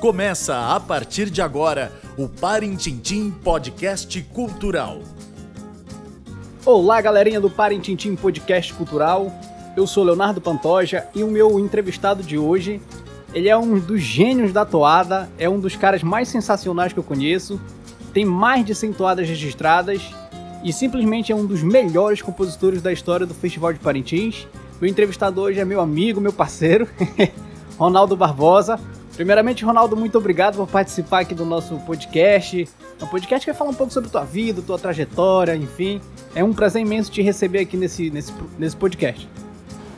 Começa a partir de agora o Parintintim Podcast Cultural. Olá, galerinha do Parintintim Podcast Cultural. Eu sou Leonardo Pantoja e o meu entrevistado de hoje, ele é um dos gênios da toada, é um dos caras mais sensacionais que eu conheço, tem mais de 100 toadas registradas e simplesmente é um dos melhores compositores da história do Festival de Parintins. O entrevistado hoje é meu amigo, meu parceiro, Ronaldo Barbosa. Primeiramente, Ronaldo, muito obrigado por participar aqui do nosso podcast. É um podcast que vai falar um pouco sobre tua vida, tua trajetória, enfim. É um prazer imenso te receber aqui nesse, nesse, nesse podcast.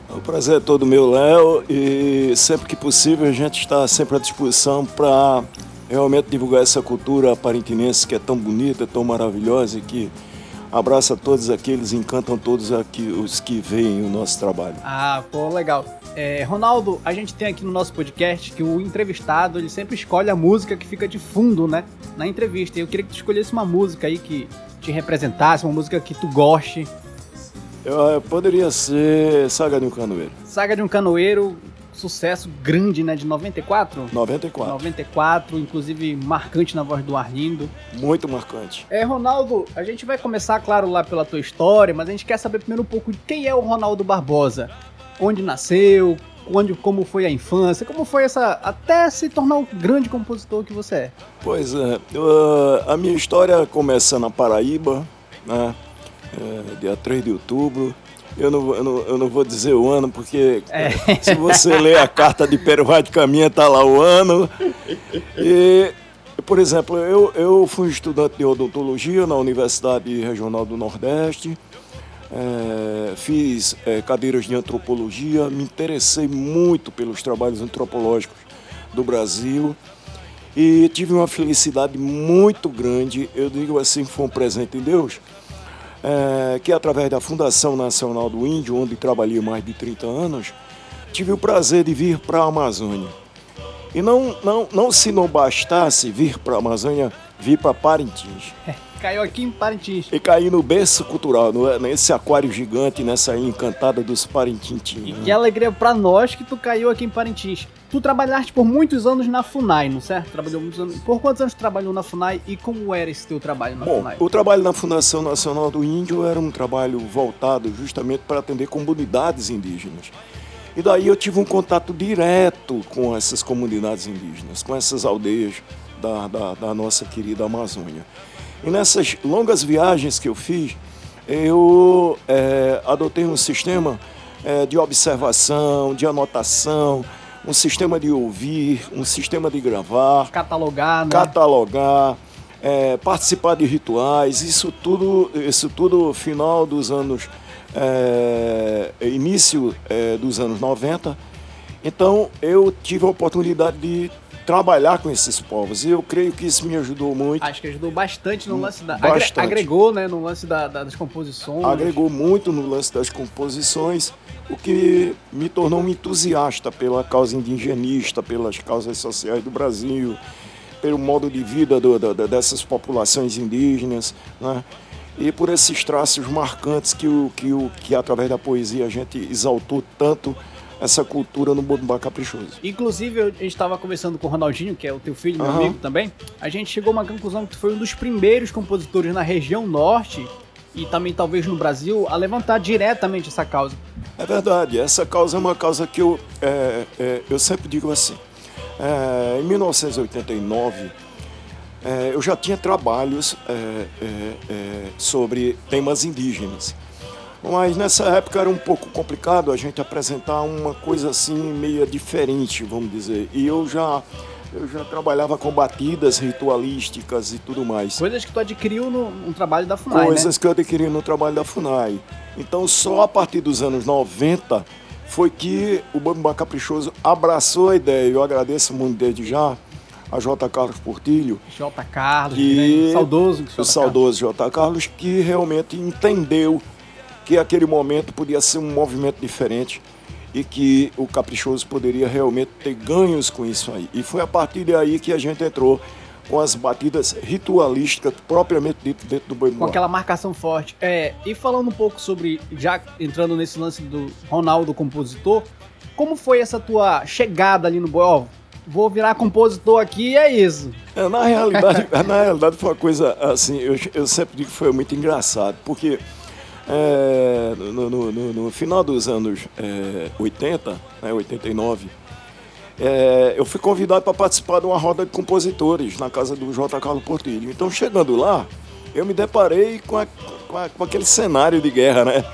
O prazer é todo meu, Léo, e sempre que possível a gente está sempre à disposição para realmente divulgar essa cultura parintinense que é tão bonita, tão maravilhosa e que abraça todos aqueles, encantam todos aqui, os que veem o nosso trabalho. Ah, pô, legal. É, Ronaldo, a gente tem aqui no nosso podcast que o entrevistado ele sempre escolhe a música que fica de fundo, né, na entrevista. E eu queria que tu escolhesse uma música aí que te representasse, uma música que tu goste. Eu, poderia ser Saga de um Canoeiro. Saga de um Canoeiro, sucesso grande, né, de 94? 94. 94, inclusive marcante na voz do Arlindo. Muito marcante. É, Ronaldo, a gente vai começar, claro, lá pela tua história, mas a gente quer saber primeiro um pouco de quem é o Ronaldo Barbosa. Onde nasceu, onde, como foi a infância, como foi essa. até se tornar o grande compositor que você é. Pois é, uh, a minha história começa na Paraíba, né? É, dia 3 de outubro. Eu não, eu, não, eu não vou dizer o ano, porque é. se você ler a carta de Pero Vai de Caminha, está lá o ano. E, por exemplo, eu, eu fui estudante de odontologia na Universidade Regional do Nordeste. É, fiz é, cadeiras de antropologia, me interessei muito pelos trabalhos antropológicos do Brasil e tive uma felicidade muito grande. Eu digo assim, foi um presente de Deus é, que através da Fundação Nacional do Índio, onde trabalhei mais de 30 anos, tive o prazer de vir para a Amazônia. E não, não, não se não bastasse vir para a Amazônia, vir para Parintins. Caiu aqui em Parintins. E caí no berço cultural, no, nesse aquário gigante, nessa encantada dos Parintintins. E que alegria para nós que tu caiu aqui em Parintins. Tu trabalhaste por muitos anos na FUNAI, não certo? Trabalhou muitos anos. Por quantos anos tu trabalhou na FUNAI e como era esse teu trabalho na Bom, FUNAI? O trabalho na Fundação Nacional do Índio era um trabalho voltado justamente para atender comunidades indígenas. E daí eu tive um contato direto com essas comunidades indígenas, com essas aldeias da, da, da nossa querida Amazônia. E nessas longas viagens que eu fiz, eu é, adotei um sistema é, de observação, de anotação, um sistema de ouvir, um sistema de gravar, catalogar, né? catalogar, é, participar de rituais, isso tudo, isso tudo final dos anos, é, início é, dos anos 90. Então eu tive a oportunidade de trabalhar com esses povos. E eu creio que isso me ajudou muito. Acho que ajudou bastante no lance da. Bastante. Agregou, né, no lance da, das composições. Agregou muito no lance das composições, o que me tornou um entusiasta pela causa indigenista, pelas causas sociais do Brasil, pelo modo de vida do, do, dessas populações indígenas, né? E por esses traços marcantes que, o, que, o, que através da poesia a gente exaltou tanto essa cultura no Bombá Caprichoso. Inclusive, a gente estava conversando com o Ronaldinho, que é o teu filho, meu uhum. amigo também. A gente chegou a uma conclusão que tu foi um dos primeiros compositores na região norte e também talvez no Brasil a levantar diretamente essa causa. É verdade, essa causa é uma causa que eu, é, é, eu sempre digo assim. É, em 1989, é, eu já tinha trabalhos é, é, sobre temas indígenas. Mas nessa época era um pouco complicado a gente apresentar uma coisa assim meio diferente, vamos dizer. E eu já eu já trabalhava com batidas ritualísticas e tudo mais. Coisas que tu adquiriu no, no trabalho da FUNAI, Coisas né? que eu adquiri no trabalho da FUNAI. Então só a partir dos anos 90 foi que o Bambam Caprichoso abraçou a ideia. Eu agradeço muito desde já a J. Carlos Portilho. J. Carlos, que, né? saudoso. O saudoso J. Carlos, que realmente entendeu que aquele momento podia ser um movimento diferente e que o Caprichoso poderia realmente ter ganhos com isso aí. E foi a partir daí que a gente entrou com as batidas ritualísticas propriamente dito dentro do boi Com aquela marcação forte. É, e falando um pouco sobre, já entrando nesse lance do Ronaldo compositor, como foi essa tua chegada ali no boi? vou virar compositor aqui e é isso. É, na, realidade, na realidade foi uma coisa assim, eu, eu sempre digo que foi muito engraçado, porque é, no, no, no, no, final dos anos é, 80, né, 89, é, eu fui convidado para participar de uma roda de compositores na casa do J. Carlos Portilho. Então, chegando lá, eu me deparei com, a, com, a, com aquele cenário de guerra, né?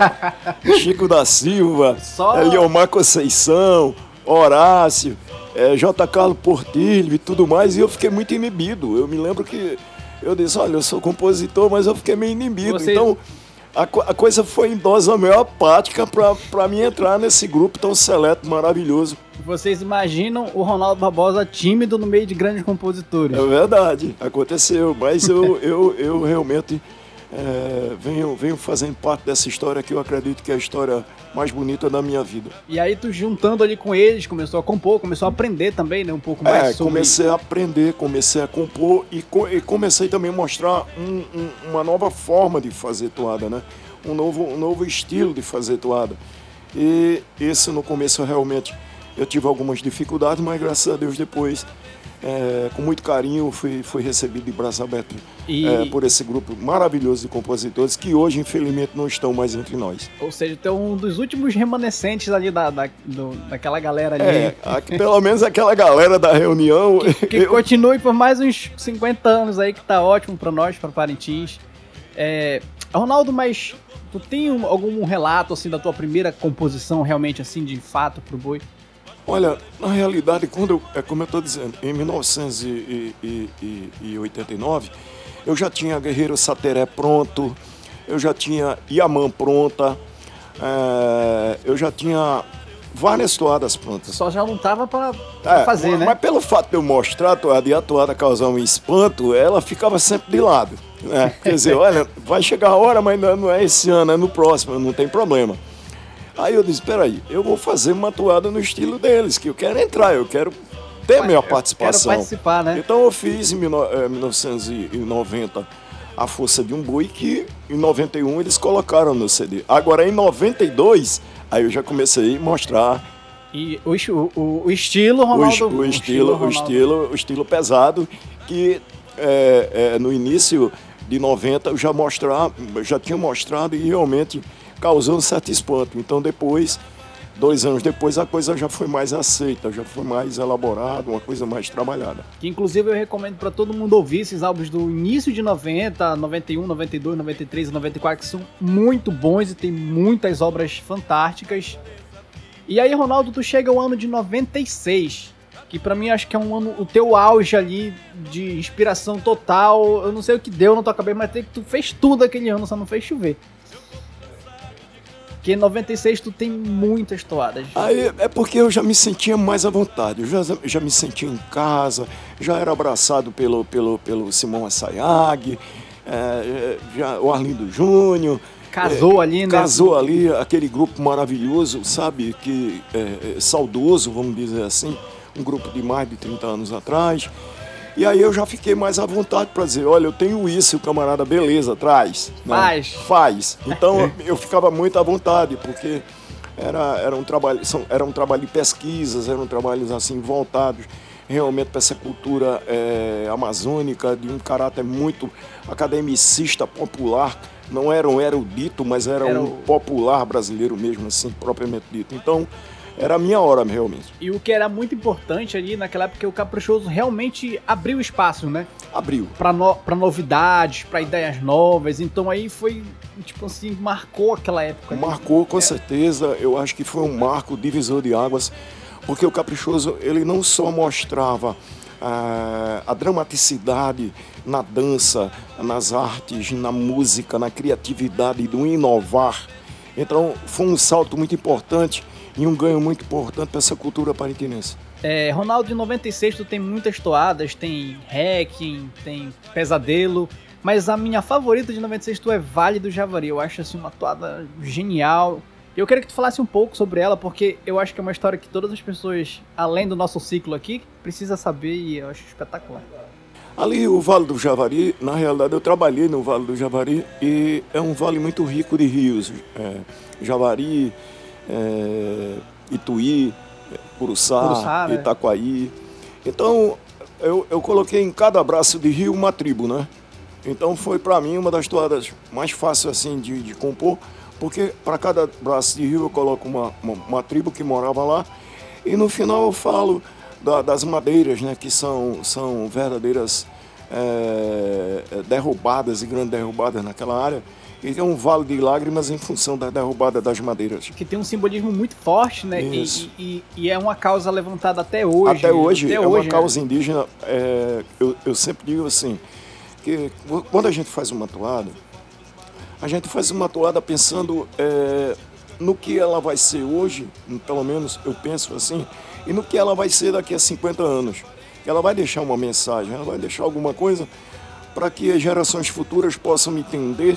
Chico da Silva, Só... Eliomar Conceição, Horácio, é, J. Carlos Portilho e tudo mais, e eu fiquei muito inibido. Eu me lembro que eu disse, olha, eu sou compositor, mas eu fiquei meio inibido. Você... Então, a, a, coisa foi em dose homeopática para mim entrar nesse grupo tão seleto, maravilhoso. Vocês imaginam o Ronaldo Barbosa tímido no meio de grandes compositores? É verdade, aconteceu, mas eu, eu, eu realmente é, venho, venho fazendo parte dessa história que eu acredito que é a história mais bonita da minha vida. E aí tu juntando ali com eles, começou a compor, começou a aprender também, né? Um pouco mais é, sobre... comecei a aprender, comecei a compor e, co e comecei também a mostrar um, um, uma nova forma de fazer toada, né? Um novo, um novo estilo de fazer toada. E esse no começo realmente eu tive algumas dificuldades, mas graças a Deus depois é, com muito carinho, fui, fui recebido de braço aberto e... é, por esse grupo maravilhoso de compositores que hoje, infelizmente, não estão mais entre nós. Ou seja, tu é um dos últimos remanescentes ali da, da, do, daquela galera ali. É, aqui, pelo menos aquela galera da reunião. Que, que eu... continue por mais uns 50 anos aí, que tá ótimo para nós, para Parintins. É, Ronaldo, mas tu tem um, algum relato assim da tua primeira composição realmente assim de fato pro boi? Olha, na realidade, quando eu, é como eu estou dizendo, em 1989, eu já tinha Guerreiro Sateré pronto, eu já tinha Yaman pronta, é, eu já tinha várias toadas prontas. Só já não tava para é, fazer, mas, né? Mas pelo fato de eu mostrar a toada e a toada causar um espanto, ela ficava sempre de lado. Né? Quer dizer, olha, vai chegar a hora, mas não é esse ano, é no próximo, não tem problema. Aí eu disse, peraí, eu vou fazer uma toada no estilo deles, que eu quero entrar, eu quero ter minha participação. Quero participar, né? Então eu fiz em 1990 eh, A Força de um Boi, que em 91 eles colocaram no CD. Agora em 92, aí eu já comecei a mostrar e o, o, o estilo, Ronaldo? O, o, estilo, o, estilo, o estilo, o estilo pesado, que é, é, no início de 90 eu já, mostrar, já tinha mostrado e realmente causou um certo espanto. Então depois, dois anos depois, a coisa já foi mais aceita, já foi mais elaborada, uma coisa mais trabalhada. Que inclusive eu recomendo para todo mundo ouvir esses álbuns do início de 90, 91, 92, 93 e 94, que são muito bons e tem muitas obras fantásticas. E aí, Ronaldo, tu chega ao ano de 96, que para mim acho que é um ano, o teu auge ali de inspiração total. Eu não sei o que deu na tua cabeça, mas tu fez tudo aquele ano, só não fez chover. Porque em 96 tu tem muitas toadas. Aí é porque eu já me sentia mais à vontade. Eu já, já me sentia em casa, já era abraçado pelo, pelo, pelo Simão Assayag, é, já, o Arlindo Júnior. Casou é, ali, né? Casou ali, aquele grupo maravilhoso, sabe? Que é, é saudoso, vamos dizer assim. Um grupo de mais de 30 anos atrás. E aí eu já fiquei mais à vontade para dizer, olha, eu tenho isso, o camarada, beleza, traz. Né? Faz. Faz. Então eu ficava muito à vontade, porque era, era, um trabalho, são, era um trabalho de pesquisas, eram trabalhos assim voltados realmente para essa cultura é, amazônica, de um caráter muito academicista, popular. Não era um erudito, mas era, era um popular brasileiro mesmo, assim, propriamente dito. Então, era a minha hora realmente. E o que era muito importante ali naquela época, é o Caprichoso realmente abriu espaço, né? Abriu. Para no, pra novidades, para ideias novas. Então aí foi, tipo assim, marcou aquela época. Ali. Marcou, com é. certeza. Eu acho que foi um marco divisor de águas, porque o Caprichoso, ele não só mostrava a, ah, a dramaticidade na dança, nas artes, na música, na criatividade do inovar. Então foi um salto muito importante e um ganho muito importante para essa cultura parintinense. É, Ronaldo, de 96 tu tem muitas toadas, tem Hacking, tem Pesadelo, mas a minha favorita de 96 tu é Vale do Javari. Eu acho assim uma toada genial. Eu queria que tu falasse um pouco sobre ela, porque eu acho que é uma história que todas as pessoas, além do nosso ciclo aqui, precisa saber e eu acho espetacular. Ali, o Vale do Javari, na realidade eu trabalhei no Vale do Javari e é um vale muito rico de rios. É, Javari, é, Ituí, Curuçá, Curuçá né? Itaquaí. Então, eu, eu coloquei em cada braço de rio uma tribo, né? Então foi para mim uma das toadas mais fáceis assim de, de compor, porque para cada braço de rio eu coloco uma, uma, uma, tribo que morava lá e no final eu falo da, das madeiras, né, que são, são verdadeiras é, derrubadas e grandes derrubadas naquela área é um vale de lágrimas em função da derrubada das madeiras. Que tem um simbolismo muito forte, né? E, e, e, é uma causa levantada até hoje. Até hoje, até é hoje, uma né? causa indígena. É, eu, eu sempre digo assim, que quando a gente faz uma toada, a gente faz uma toada pensando é, no que ela vai ser hoje, pelo menos eu penso assim, e no que ela vai ser daqui a 50 anos. Ela vai deixar uma mensagem, ela vai deixar alguma coisa para que as gerações futuras possam entender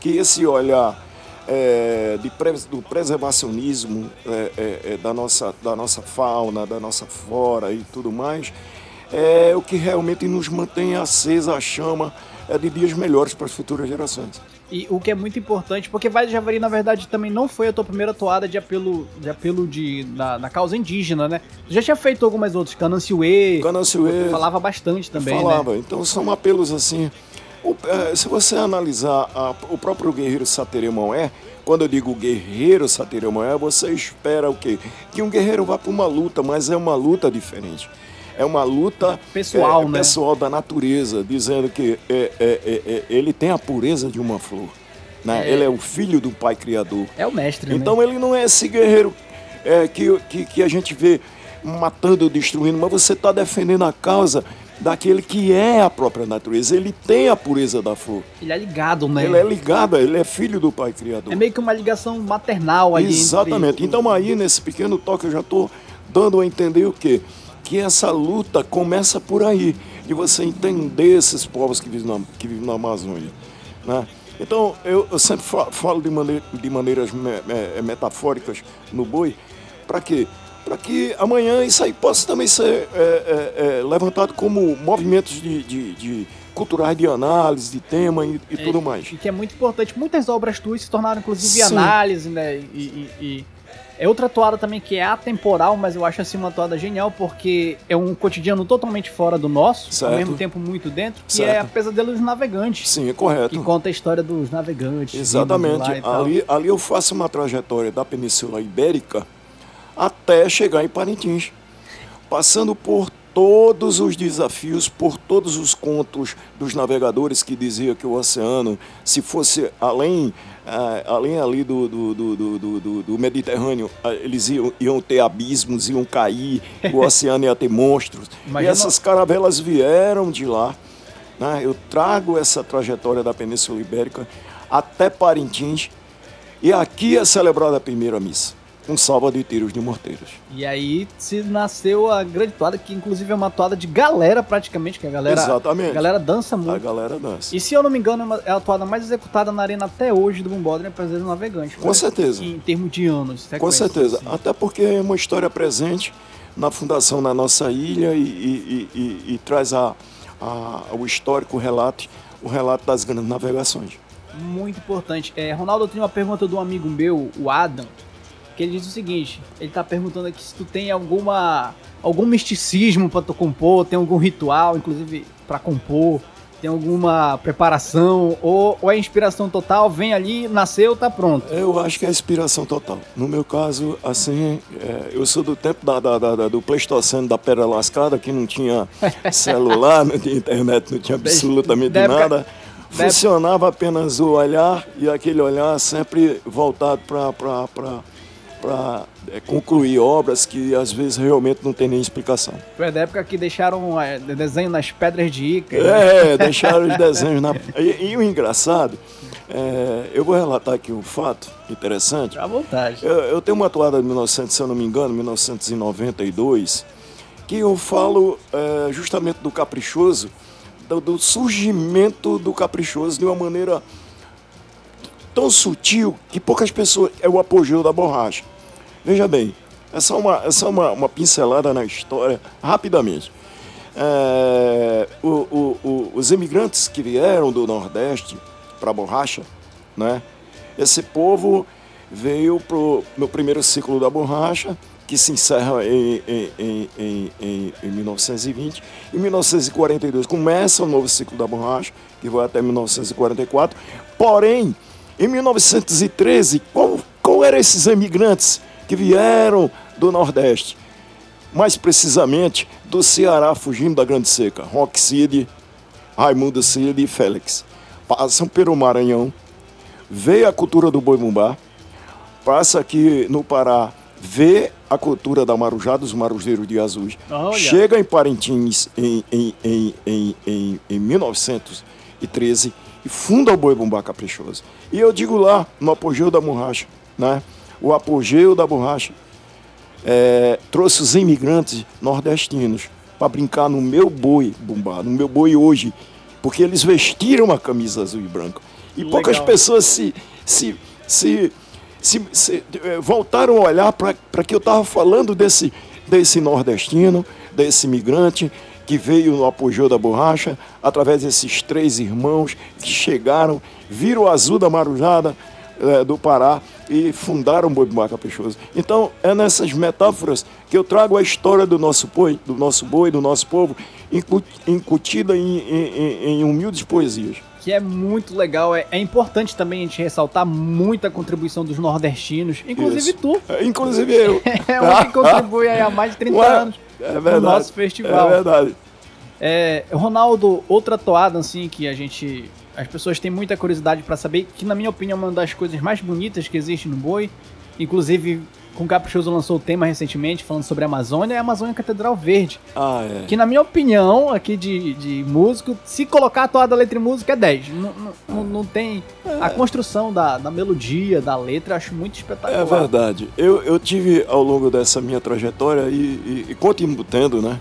que esse olhar é, de, do preservacionismo é, é, é, da, nossa, da nossa fauna, da nossa flora e tudo mais, é o que realmente nos mantém acesa a chama é de dias melhores para as futuras gerações. E o que é muito importante, porque Vai de Javari, na verdade, também não foi a tua primeira toada de apelo de apelo de, na, na causa indígena, né? Tu já tinha feito algumas outras, Cananciuê. Cananciuê. Falava bastante também, falava. né? Então são apelos assim o, é, se você analisar a, o próprio guerreiro Sateremão quando eu digo guerreiro Sateremão você espera o quê? Que um guerreiro vá para uma luta, mas é uma luta diferente. É uma luta pessoal, é, né? pessoal da natureza, dizendo que é, é, é, é ele tem a pureza de uma flor. Né? Ele é o filho do Pai Criador. É o mestre. Então né? ele não é esse guerreiro que, que, que a gente vê matando, destruindo, mas você está defendendo a causa daquele que é a própria natureza. Ele tem a pureza da flor. Ele é ligado, né? Ele é ligado, ele é filho do Pai Criador. É meio que uma ligação maternal aí. Exatamente. Entre... Então aí, nesse pequeno toque, eu já estou dando a entender o quê? Que essa luta começa por aí, de você entender esses povos que vivem na, que vivem na Amazônia. Né? Então, eu, eu sempre falo de, maneira, de maneiras me, me, metafóricas no boi, para quê? Para que amanhã isso aí possa também ser é, é, é, levantado como movimentos de, de, de, culturais de análise, de tema e, e tudo mais. E que é muito importante. Muitas obras tuas se tornaram, inclusive, Sim. análise, né? E, e, e, é outra toada também que é atemporal, mas eu acho assim uma toada genial, porque é um cotidiano totalmente fora do nosso, certo. ao mesmo tempo muito dentro, que certo. é a Pesadelo dos Navegantes. Sim, é correto. Que conta a história dos navegantes. Exatamente. Ali, ali eu faço uma trajetória da Península Ibérica até chegar em Parintins, passando por todos os desafios, por todos os contos dos navegadores que diziam que o oceano, se fosse além, uh, além ali do, do, do, do, do Mediterrâneo, uh, eles iam, iam, ter abismos, iam cair, o oceano ia ter monstros. Imagina... E essas caravelas vieram de lá. Né? Eu trago essa trajetória da Península Ibérica até Parintins, e aqui é celebrada a primeira missa com salva de tiros de morteiros. E aí se nasceu a grande toada, que inclusive é uma toada de galera praticamente, que a galera, Exatamente. A galera dança muito. A galera dança. E se eu não me engano, é, é a toada mais executada na arena até hoje do Bumbodre, né, Prazer Navegante. Com certeza. Em termos de anos. Com certeza. Assim. Até porque é uma história presente na fundação da nossa ilha e, e, e, e traz a, a, o histórico relato, o relato das grandes navegações. Muito importante. É, Ronaldo, eu tenho uma pergunta de um amigo meu, o Adam, que ele diz o seguinte: ele tá perguntando aqui se tu tem alguma algum misticismo para tu compor, tem algum ritual, inclusive para compor, tem alguma preparação ou, ou é inspiração total, vem ali, nasceu, tá pronto? Eu acho que é inspiração total. No meu caso, assim, é, eu sou do tempo da, da, da, do Pleistoceno da Pedra Lascada, que não tinha celular, não tinha internet, não tinha absolutamente da nada. Funcionava apenas o olhar e aquele olhar sempre voltado para para é, concluir obras que às vezes realmente não tem nem explicação. Foi da época que deixaram é, desenho nas pedras de Ica. É, né? deixaram os desenhos na. E, e o engraçado, é, eu vou relatar aqui um fato interessante. À vontade. Eu, eu, tenho uma toada de 1900, se eu não me engano, 1992, que eu falo é, justamente do caprichoso, do, do surgimento do caprichoso de uma maneira tão sutil que poucas pessoas. É o apogeu da borracha. Veja bem, é só uma, é só uma, uma pincelada na história, rapidamente. É, o, o, o, os imigrantes que vieram do Nordeste para a borracha, né? esse povo veio pro, no primeiro ciclo da borracha, que se encerra em, em, em, em, em 1920. Em 1942 começa o novo ciclo da borracha, que vai até 1944. Porém, em 1913, qual, qual eram esses imigrantes que vieram do Nordeste? Mais precisamente do Ceará, fugindo da Grande Seca. Rock City, Raimundo Cid e Félix. Passam pelo Maranhão, vê a cultura do boi bumbá, passa aqui no Pará, vê a cultura da Marujá, dos marujeiros de azuis. Olha. Chega em Parintins em, em, em, em, em, em 1913 e funda o Boi Bumbá Caprichoso. E eu digo lá, no apogeu da borracha, né? o apogeu da borracha é, trouxe os imigrantes nordestinos para brincar no meu boi bumbá, no meu boi hoje, porque eles vestiram a camisa azul e branca. E Legal. poucas pessoas se, se, se, se, se eh, voltaram a olhar para que eu estava falando desse, desse nordestino, desse imigrante que veio no apogeu da borracha, através desses três irmãos que chegaram, viram o azul da marujada é, do Pará e fundaram o Boi Bumbá Caprichoso. Então, é nessas metáforas que eu trago a história do nosso boi, do nosso boi, do nosso povo, incutida em, em, em humildes poesias que é muito legal. É, é, importante também a gente ressaltar muita contribuição dos nordestinos, inclusive Isso. tu. É, inclusive eu. é um que contribui há mais de 30 Ué, anos é no nosso festival. É verdade. É, Ronaldo, outra toada assim que a gente. As pessoas têm muita curiosidade para saber, que na minha opinião é uma das coisas mais bonitas que existe no boi. Inclusive, com Caprichoso lançou o tema recentemente, falando sobre a Amazônia, é a Amazônia Catedral Verde. Ah, é. Que na minha opinião, aqui de, de músico, se colocar a toada letra e música é 10. Não, não, não tem. É. A construção da, da melodia, da letra, eu acho muito espetacular. É verdade. Eu, eu tive ao longo dessa minha trajetória e, e, e continuo tendo, né?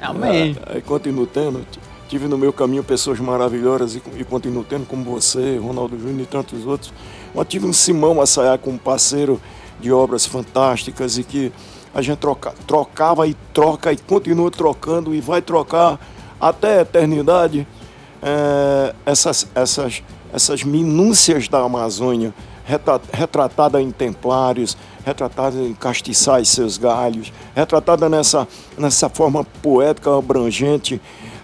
Amém. É, e continuo tendo. Tive no meu caminho pessoas maravilhosas e, e continuo tendo, como você, Ronaldo Júnior e tantos outros. Mas tive um Simão Assayá como parceiro de obras fantásticas e que a gente troca, trocava e troca e continua trocando e vai trocar até a eternidade é, essas, essas, essas minúcias da Amazônia retratada em templários, retratada em castiçais seus galhos, retratada nessa, nessa forma poética abrangente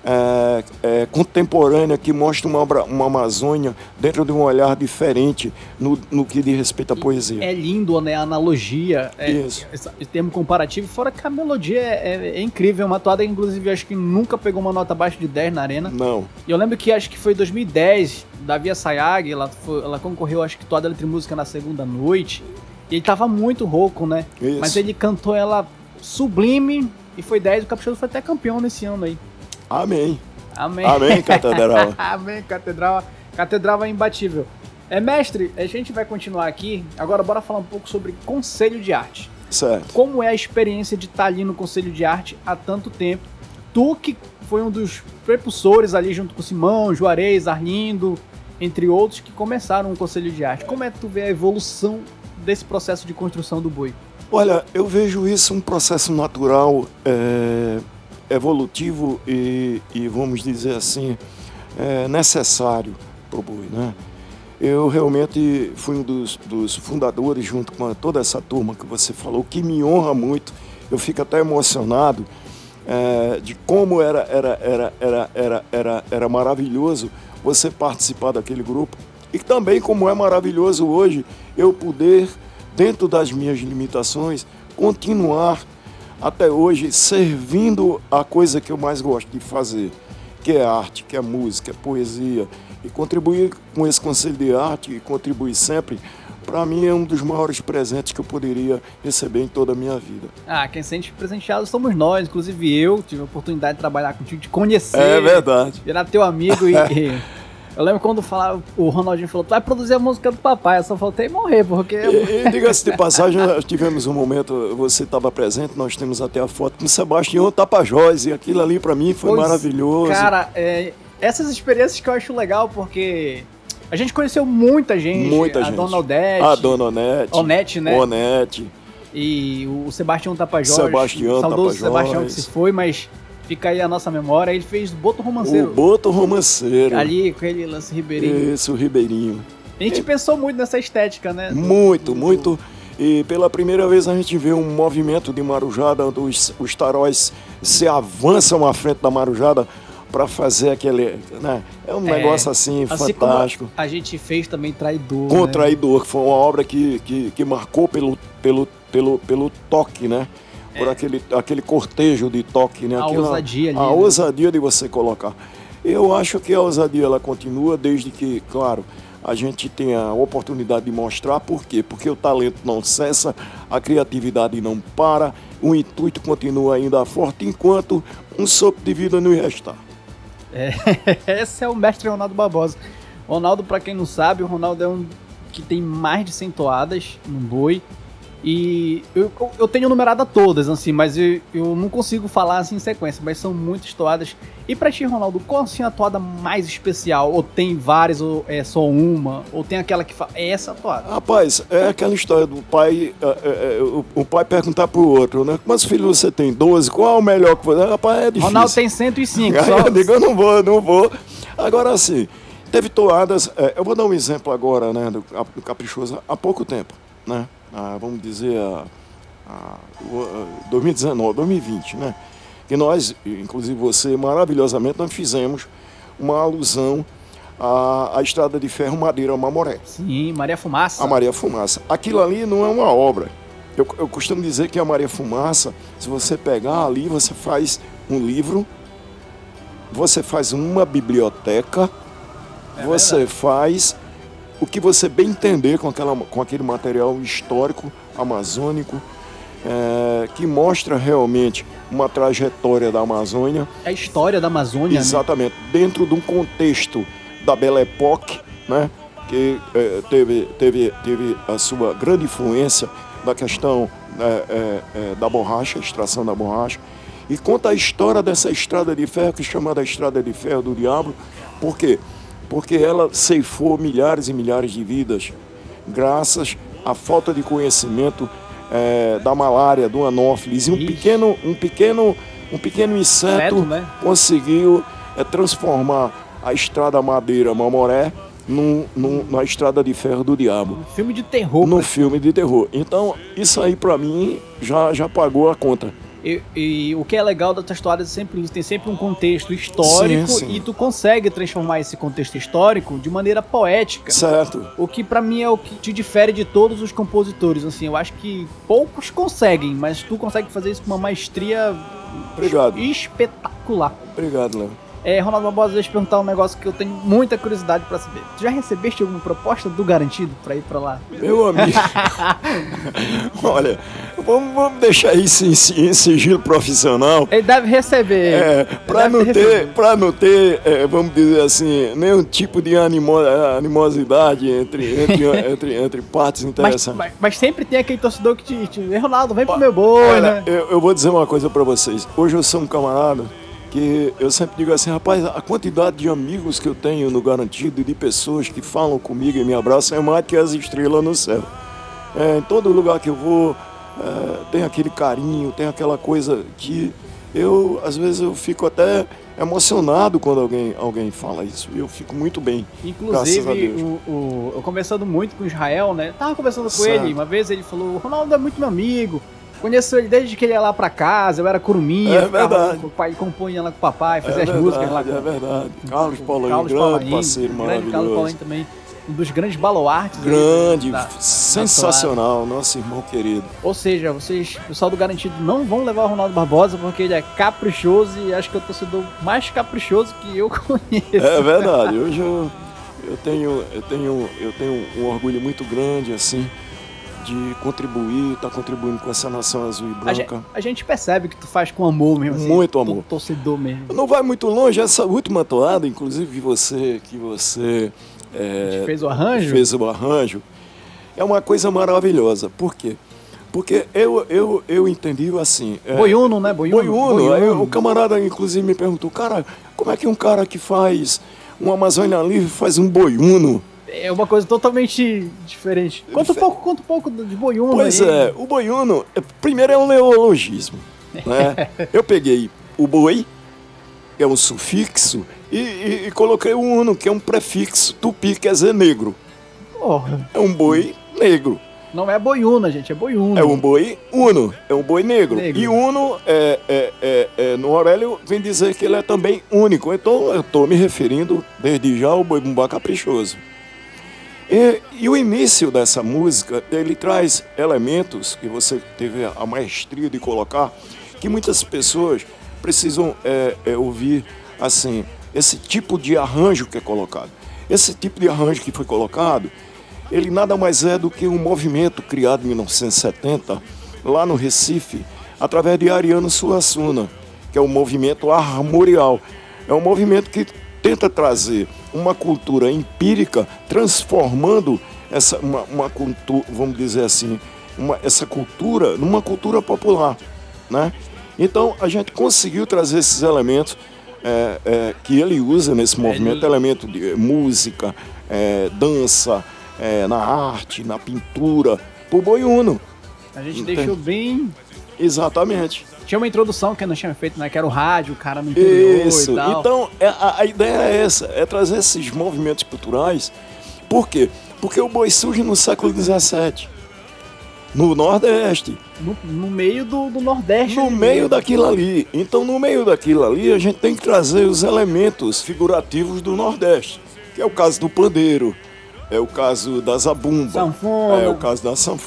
é, é, contemporânea que mostra uma, uma Amazônia dentro de um olhar diferente no, no que diz respeito à poesia. É lindo, né? A analogia, é, Isso. Esse termo comparativo, fora que a melodia é, é, é incrível. Uma toada, inclusive, acho que nunca pegou uma nota abaixo de 10 na arena. Não. E eu lembro que acho que foi 2010, Davi Sayag, ela, foi, ela concorreu, acho que toada entre música na segunda noite. E ele tava muito rouco, né? Isso. Mas ele cantou ela sublime e foi 10. O Caprichoso foi até campeão nesse ano aí. Amém. Amém. Amém, Catedral. Amém, Catedral. Catedral é imbatível. É, mestre, a gente vai continuar aqui. Agora, bora falar um pouco sobre Conselho de Arte. Certo. Como é a experiência de estar ali no Conselho de Arte há tanto tempo? Tu que foi um dos prepulsores ali junto com Simão, Juarez, Arlindo, entre outros, que começaram o Conselho de Arte. Como é que tu vê a evolução desse processo de construção do boi? Olha, eu vejo isso um processo natural. É evolutivo e, e vamos dizer assim, é, necessário para o boi. Né? Eu realmente fui um dos, dos, fundadores, junto com toda essa turma que você falou, que me honra muito. Eu fico até emocionado é, de como era, era, era, era, era, era, era maravilhoso você participar daquele grupo. E também como é maravilhoso hoje eu poder, dentro das minhas limitações, continuar até hoje servindo a coisa que eu mais gosto de fazer, que é arte, que é música, é poesia. E contribuir com esse Conselho de Arte e contribuir sempre, para mim é um dos maiores presentes que eu poderia receber em toda a minha vida. Ah, quem sente presenteado somos nós, inclusive eu tive a oportunidade de trabalhar contigo, de conhecer. É verdade. Virar teu amigo e, Eu lembro quando falava, o Ronaldinho falou, tu vai produzir a música do papai, eu só faltei morrer, porque... E, e diga-se de passagem, nós tivemos um momento, você estava presente, nós temos até a foto com o Sebastião Tapajós, e aquilo ali para mim foi pois, maravilhoso. Cara, é, essas experiências que eu acho legal, porque... A gente conheceu muita gente. Muita a gente. Dona Odete. A Dona Onete. Onete, né? Onete. E o Sebastião Tapajós. Sebastião Tapajós. Sebastião que se foi, mas Fica aí a nossa memória. Ele fez Boto Romanceiro. O Boto Romanceiro. Ali com aquele lance Ribeirinho. Isso, o Ribeirinho. A gente é. pensou muito nessa estética, né? Muito, do, muito. E pela primeira vez a gente vê um movimento de marujada, onde os, os taróis se avançam à frente da marujada para fazer aquele. Né? É um é, negócio assim, assim fantástico. a gente fez também Traidor. Com né? Traidor, que foi uma obra que, que, que marcou pelo, pelo, pelo, pelo toque, né? Por é. aquele, aquele cortejo de toque, né? A Aquilo, ousadia ali. A né? ousadia de você colocar. Eu acho que a ousadia ela continua desde que, claro, a gente tem a oportunidade de mostrar. Por quê? Porque o talento não cessa, a criatividade não para, o intuito continua ainda forte, enquanto um sopro de vida nos restar. É, esse é o mestre Ronaldo Barbosa. Ronaldo, para quem não sabe, o Ronaldo é um que tem mais de 100 toadas no boi. E eu, eu tenho numerada todas, assim, mas eu, eu não consigo falar assim em sequência, mas são muitas toadas. E pra ti, Ronaldo, qual assim a toada mais especial? Ou tem várias, ou é só uma? Ou tem aquela que fala, é essa toada? Rapaz, é aquela história do pai, é, é, é o, o, pai perguntar pro outro, né? Quantos filhos você tem? 12? Qual é o melhor que você? Rapaz, é difícil. Ronaldo tem 105, só. eu digo, eu não vou, não vou. Agora, assim, teve toadas, é, eu vou dar um exemplo agora, né, do, do Caprichoso, há pouco tempo, né? A, vamos dizer, a, a, 2019, 2020, né? Que nós, inclusive você, maravilhosamente, nós fizemos uma alusão à, à Estrada de Ferro Madeira Mamoré. Sim, Maria Fumaça. A Maria Fumaça. Aquilo ali não é uma obra. Eu, eu costumo dizer que a Maria Fumaça, se você pegar ali, você faz um livro, você faz uma biblioteca, é você verdade. faz o que você bem entender com, aquela, com aquele material histórico amazônico, é, que mostra realmente uma trajetória da Amazônia. É a história da Amazônia. Né? Exatamente, né? dentro de um contexto da Belle Époque, né? que é, teve, teve, teve a sua grande influência da questão é, é, é da borracha, extração da borracha, e conta a história dessa estrada de ferro, que é chamada Estrada de Ferro do Diabo, por quê? Porque ela ceifou milhares e milhares de vidas, graças à falta de conhecimento é, da malária, do anófilis. E um pequeno, um pequeno, um pequeno inseto né? conseguiu é, transformar a estrada madeira Mamoré num, num, na estrada de ferro do diabo. Um filme de terror. Num filme de terror. Então, isso aí para mim já, já pagou a conta. E, e, o que é legal das histórias é sempre isso, tem sempre um contexto histórico sim, sim. e tu consegue transformar esse contexto histórico de maneira poética. Certo. O que para mim é o que te difere de todos os compositores, assim, eu acho que poucos conseguem, mas tu consegue fazer isso com uma maestria Obrigado. espetacular. Obrigado, Léo. É, Ronaldo Barbosa, deixa eu perguntar um negócio que eu tenho muita curiosidade para saber. Tu já recebeste alguma proposta do Garantido para ir para lá? Meu amigo. Olha, vamos, vamos, deixar isso em, em, sigilo profissional. Ele deve receber. É, para não, ter, pra não ter, é, vamos dizer assim, nenhum tipo de animo, animosidade entre, entre, entre, entre partes interessadas. Mas, mas, mas, sempre tem aquele torcedor que te, te Ronaldo, vem pro meu boi, Olha, né? Eu, eu vou dizer uma coisa para vocês. Hoje eu sou um camarada que eu sempre digo assim, rapaz, a quantidade de amigos que eu tenho no Garantido, de pessoas que falam comigo e me abraçam, é mais que as estrelas no céu. É, em todo lugar que eu vou, é, tem aquele carinho, tem aquela coisa que eu, às vezes, eu fico até emocionado quando alguém, alguém fala isso. Eu fico muito bem. Inclusive, o, o, eu conversando muito com o Israel, né? Tava conversando com certo. ele, uma vez ele falou, o Ronaldo é muito meu amigo. Conheço ele desde que ele ia lá pra casa, eu era curumia. É verdade. o pai compunha lá com o papai, fazia é as verdade, músicas lá. Com, é verdade. Carlos Paulinho, Carlos grande Paulain, parceiro grande maravilhoso. Carlos Paulinho também. Um dos grandes baluartes. Grande, da, sensacional, da nosso irmão querido. Ou seja, vocês, o pessoal do Garantido, não vão levar o Ronaldo Barbosa porque ele é caprichoso e acho que é o torcedor mais caprichoso que eu conheço. É verdade. Hoje eu, eu, tenho, eu, tenho, eu tenho um orgulho muito grande, assim, de contribuir, tá contribuindo com essa nação azul e branca. A gente, a gente percebe que tu faz com amor mesmo. Assim, muito amor. Torcedor mesmo. Não vai muito longe, essa última toada, inclusive que você, que você é, fez o arranjo. Fez o arranjo. É uma coisa maravilhosa. Por quê? Porque eu, eu, eu entendi assim. É, boiuno, né? Boiuno. Boiuno. boiuno. Aí, o camarada, inclusive, me perguntou, cara, como é que um cara que faz um Amazônia Livre faz um boiuno? É uma coisa totalmente diferente. Conta um pouco, conta um pouco de boiuno. Pois aí. é, o boiuno, é, primeiro é um neologismo. Né? Eu peguei o boi, que é um sufixo, e, e, e, coloquei o uno, que é um prefixo tupi, quer dizer negro. Oh. É um boi negro. Não é boi una, gente, é boi uno. É um boi uno, é um boi negro. Negro. E uno, é, é, é, é, no Aurélio, vem dizer que ele é também único. Então eu estou me referindo desde já ao boi bumbá caprichoso. E, e o início dessa música, ele traz elementos que você teve a maestria de colocar, que muitas pessoas precisam é, é, ouvir assim, esse tipo de arranjo que é colocado. Esse tipo de arranjo que foi colocado, ele nada mais é do que um movimento criado em 1970, lá no Recife, através de Ariano Suassuna, que é o movimento armorial. É um movimento que tenta trazer uma cultura empírica, transformando essa uma, uma cultura, vamos dizer assim, uma, essa cultura numa cultura popular, né? Então a gente conseguiu trazer esses elementos é, é, que ele usa nesse movimento, elemento de música, é, dança, é, na arte, na pintura, pro boi uno. A gente Entendi. deixou bem. Exatamente. Tinha uma introdução que eu não tinha feito, né? Que era o rádio, o cara no interior Isso. e tal. Então, é- a, a ideia é essa, é trazer esses movimentos culturais. Por quê? Porque o boi surge no século XVII, no Nordeste, no, no meio do, do Nordeste. no meio mesmo. daquilo ali. Então, no meio daquilo ali, a gente tem que trazer os elementos figurativos do Nordeste, que é o caso do pandeiro, é o caso da zabumba, Sanfona. é o caso da sanf...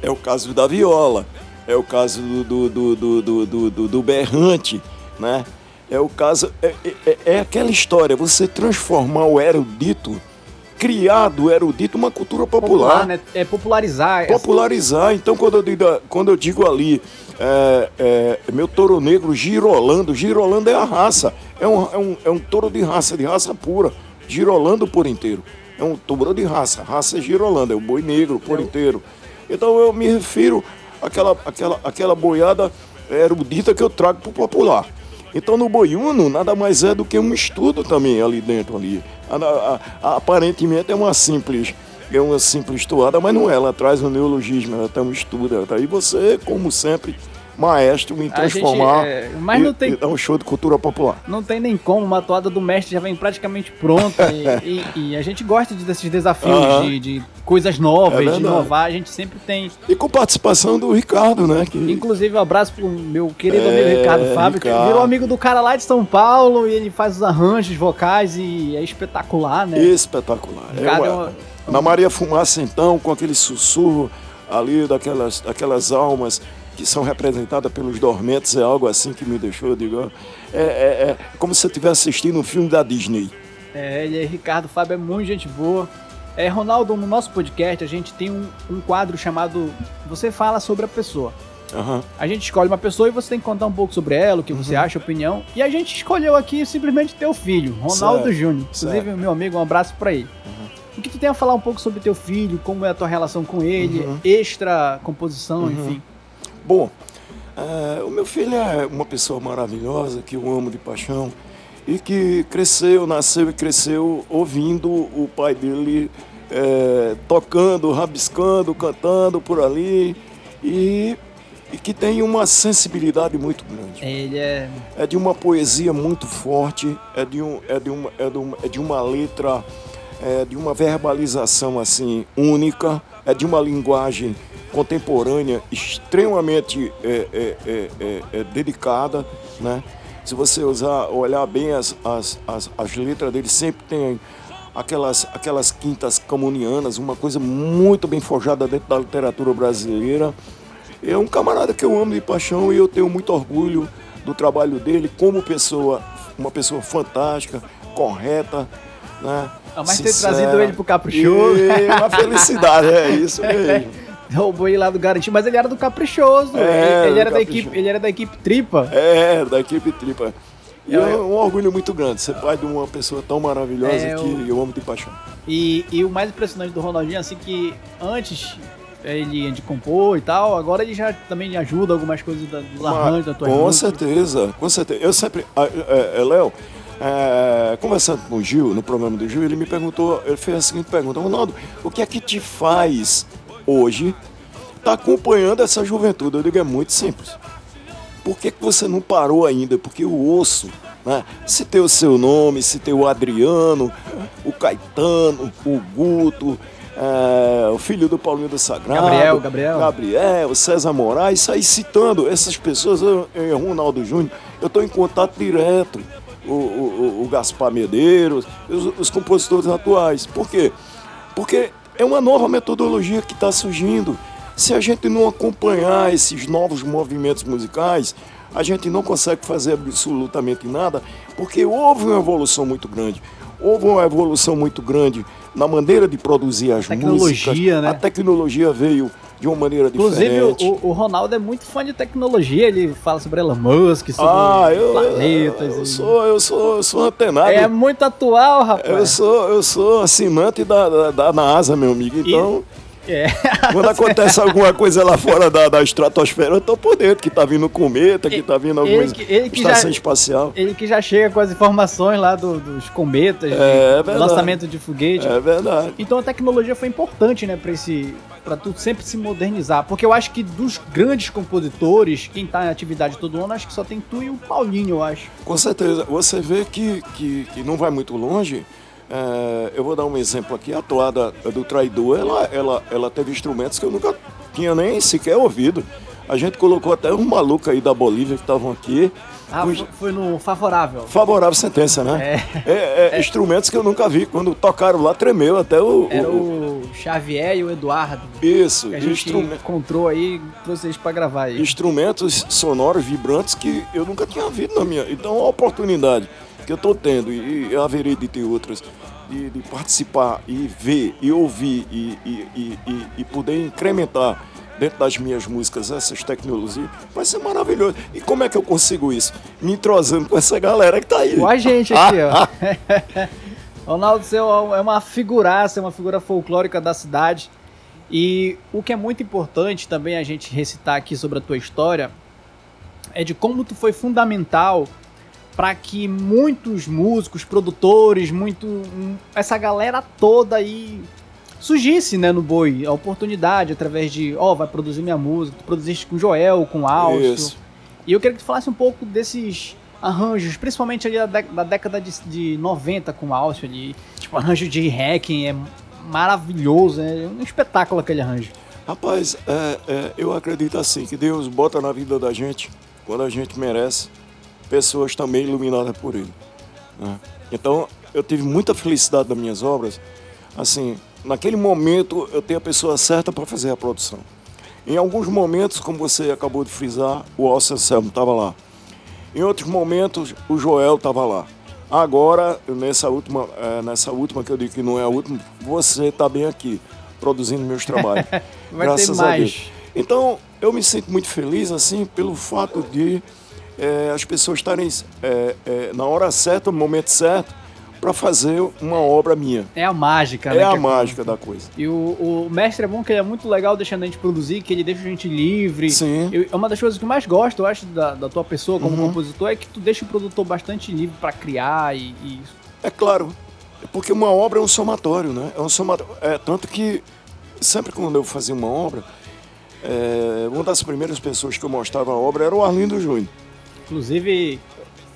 é o caso da viola, é o caso do, do, do, do, do, berrante, né? É o caso. É, é- é aquela história, você transformar o erudito, criar do erudito uma cultura popular. Popular, né? É popularizar. essa- Popularizar. Então, quando eu digo, quando eu digo ali, é, é, meu touro negro girolando, girolando é a raça. É um, é, um, é um touro de raça, de raça pura, girolando por inteiro. É um touro de raça, raça é girolando, é o boi negro por inteiro. Então, eu me refiro àquela, àquela, àquela boiada erudita que eu trago para o popular. Então, no boiuno, nada mais é do que um estudo também ali dentro. ali. Aparentemente é uma simples é uma simples toada, mas não é. Ela traz um neologismo, ela tem um estudo. Tá aí você, como sempre, maestro em A gente, transformar é, mas e, não tem- e dar um show de cultura popular. Não tem nem como, uma toada do mestre já vem praticamente pronta. e, e- e a gente gosta de- desses desafios, Aham. de, de coisas novas, É de inovar. A gente sempre tem. E com participação do Ricardo, né? Que, Inclusive, um abraço pro meu querido É, amigo Ricardo Fábio, que Ricardo. virou amigo do cara lá de São Paulo e ele faz os arranjos vocais e é espetacular, né? espetacular. É Ricardo é uma- uma- Na Maria Fumaça, então, com aquele sussurro ali daquelas, daquelas almas que são representadas pelos dormentes, é algo assim que me deixou, digo, é, é, é como se eu estivesse assistindo um filme da Disney. É, ele é Ricardo Fábio, é muito gente boa. É, Ronaldo, no nosso podcast a gente tem um, um quadro chamado Você Fala Sobre a Pessoa. Aham. A gente escolhe uma pessoa e você tem que contar um pouco sobre ela, o que Uhum. você acha, opinião. E a gente escolheu aqui simplesmente teu filho, Ronaldo Júnior. Inclusive, meu amigo, um abraço pra ele. O que tu tem a falar um pouco sobre teu filho, como é a tua relação com ele, Uhum. extra composição, enfim. Bom, é, o meu filho é uma pessoa maravilhosa que eu amo de paixão e que cresceu, nasceu e cresceu ouvindo o pai dele é, tocando, rabiscando, cantando por ali e, e que tem uma sensibilidade muito grande. Ele é. É de uma poesia muito forte, é de, um, é de, uma, é de, uma, é de uma letra, é de uma verbalização assim única, é de uma linguagem contemporânea extremamente é, é, é, é, é dedicada, né? Se você usar, olhar bem as, as, as, as letras dele, sempre tem aquelas, aquelas quintas comunianas, uma coisa muito bem forjada dentro da literatura brasileira. É um camarada que eu amo de paixão e eu tenho muito orgulho do trabalho dele como pessoa, uma pessoa fantástica, correta, né? Mas ter trazido ele pro Caprichoso. E uma felicidade, é isso mesmo. Roubou ele lá do Garantido, mas ele era do Caprichoso. É, ele, ele era da Caprichoso. equipe, ele era da equipe Tripa. É, da equipe Tripa. E é É, um orgulho muito grande ser pai de uma pessoa tão maravilhosa É, que o- eu amo de paixão. E, e o mais impressionante do Ronaldinho, assim, que antes ele de compor e tal, agora ele já também ajuda algumas coisas da, dos arranjos da tua Com música. certeza, com certeza. Eu sempre. ah, é, é, Léo, é, conversando com o Gil, no programa do Gil, ele me perguntou, ele fez a seguinte pergunta, Ronaldo, o que é que te faz hoje estar acompanhando essa juventude? Eu digo, é muito simples. Por que, que você não parou ainda? Porque o osso, né? Se tem o seu nome, se tem o Adriano, o Caetano, o Guto, é, o filho do Paulinho do Sagrado. Gabriel, Gabriel. Gabriel, César Moraes, sair citando essas pessoas, eu, eu Ronaldo Júnior, eu estou em contato direto. O, o, o Gaspar Medeiros, os, os compositores atuais. Por quê? Porque é uma nova metodologia que está surgindo. Se a gente não acompanhar esses novos movimentos musicais, a gente não consegue fazer absolutamente nada, porque houve uma evolução muito grande. Houve uma evolução muito grande na maneira de produzir as tecnologia, músicas. Né? A tecnologia veio de uma maneira Inclusive, diferente. Inclusive, o, o, Ronaldo é muito fã de tecnologia, ele fala sobre Elon Musk, sobre ah, eu, planetas. Eu, e... sou, eu sou, eu sou antenado. É muito atual, rapaz. Eu sou, eu sou assinante da, da, da NASA, meu amigo. Então. E... É. Quando acontece alguma coisa lá fora da, da estratosfera, eu tô por dentro, que tá vindo cometa, que tá vindo alguma ele, ele que estação já, espacial. Ele que já chega com as informações lá do, dos cometas, é, de, lançamento de foguete. É verdade. Então a tecnologia foi importante, né, para esse para tu sempre se modernizar, porque eu acho que dos grandes compositores, quem tá em atividade todo ano, acho que só tem tu e o Paulinho, eu acho. Com certeza. Você vê que, que, que não vai muito longe, é, eu vou dar um exemplo aqui. A toada do Traidor, ela, ela, ela teve instrumentos que eu nunca tinha nem sequer ouvido. A gente colocou até um maluco aí da Bolívia que estavam aqui. Ah, foi no favorável. Favorável sentença, né? É. É, é, é. Instrumentos que eu nunca vi. Quando tocaram lá, tremeu até o. Era o, o Xavier e o Eduardo. Isso, que a gente instrument... encontrou aí trouxe eles para gravar aí. Instrumentos sonoros, vibrantes que eu nunca tinha visto na minha. Então, a oportunidade que eu estou tendo, e haverei de ter outras, de, de, participar e ver e ouvir e, e, e, e, poder incrementar dentro das minhas músicas essas tecnologias, vai ser maravilhoso. E como é que eu consigo isso? Me entrosando com essa galera que está aí. Com a gente aqui, ó. Ronaldo, você é uma figuraça, é uma figura folclórica da cidade. E o que é muito importante também a gente recitar aqui sobre a tua história é de como tu foi fundamental para que muitos músicos, produtores, muito essa galera toda aí surgisse, né, no Boi, a oportunidade através de, ó, oh, vai produzir minha música, tu produziste com Joel, com Alcio. E eu queria que tu falasse um pouco desses arranjos, principalmente ali da, da década de, de 90 com Alcio ali, tipo, arranjo de hacking é maravilhoso, é um espetáculo aquele arranjo. Rapaz, é, é, eu acredito assim, que Deus bota na vida da gente quando a gente merece pessoas também iluminadas por ele. Né? Então, eu tive muita felicidade nas minhas obras. Assim, naquele momento eu tenho a pessoa certa para fazer a produção. Em alguns momentos, como você acabou de frisar, o Alcio Anselmo estava lá. Em outros momentos, o Joel estava lá. Agora, nessa última, é, nessa última que eu digo que não é a última, você está bem aqui, produzindo meus trabalhos. graças a Deus. Então, eu me sinto muito feliz assim pelo fato de é, as pessoas estarem é, é, na hora certa, no momento certo, para fazer uma obra minha. É a mágica, é né? É a mágica da coisa. E o, o, mestre é bom que ele é muito legal deixando a gente produzir, que ele deixa a gente livre. Sim. Eu, é uma das coisas que eu mais gosto, eu acho, da, da tua pessoa como uhum. compositor, é que tu deixa o produtor bastante livre para criar e, e, É claro, porque uma obra é um somatório, né? É um somatório. É, tanto que sempre quando eu fazia uma obra, é, uma das primeiras pessoas que eu mostrava a obra era o Arlindo Júnior. Inclusive.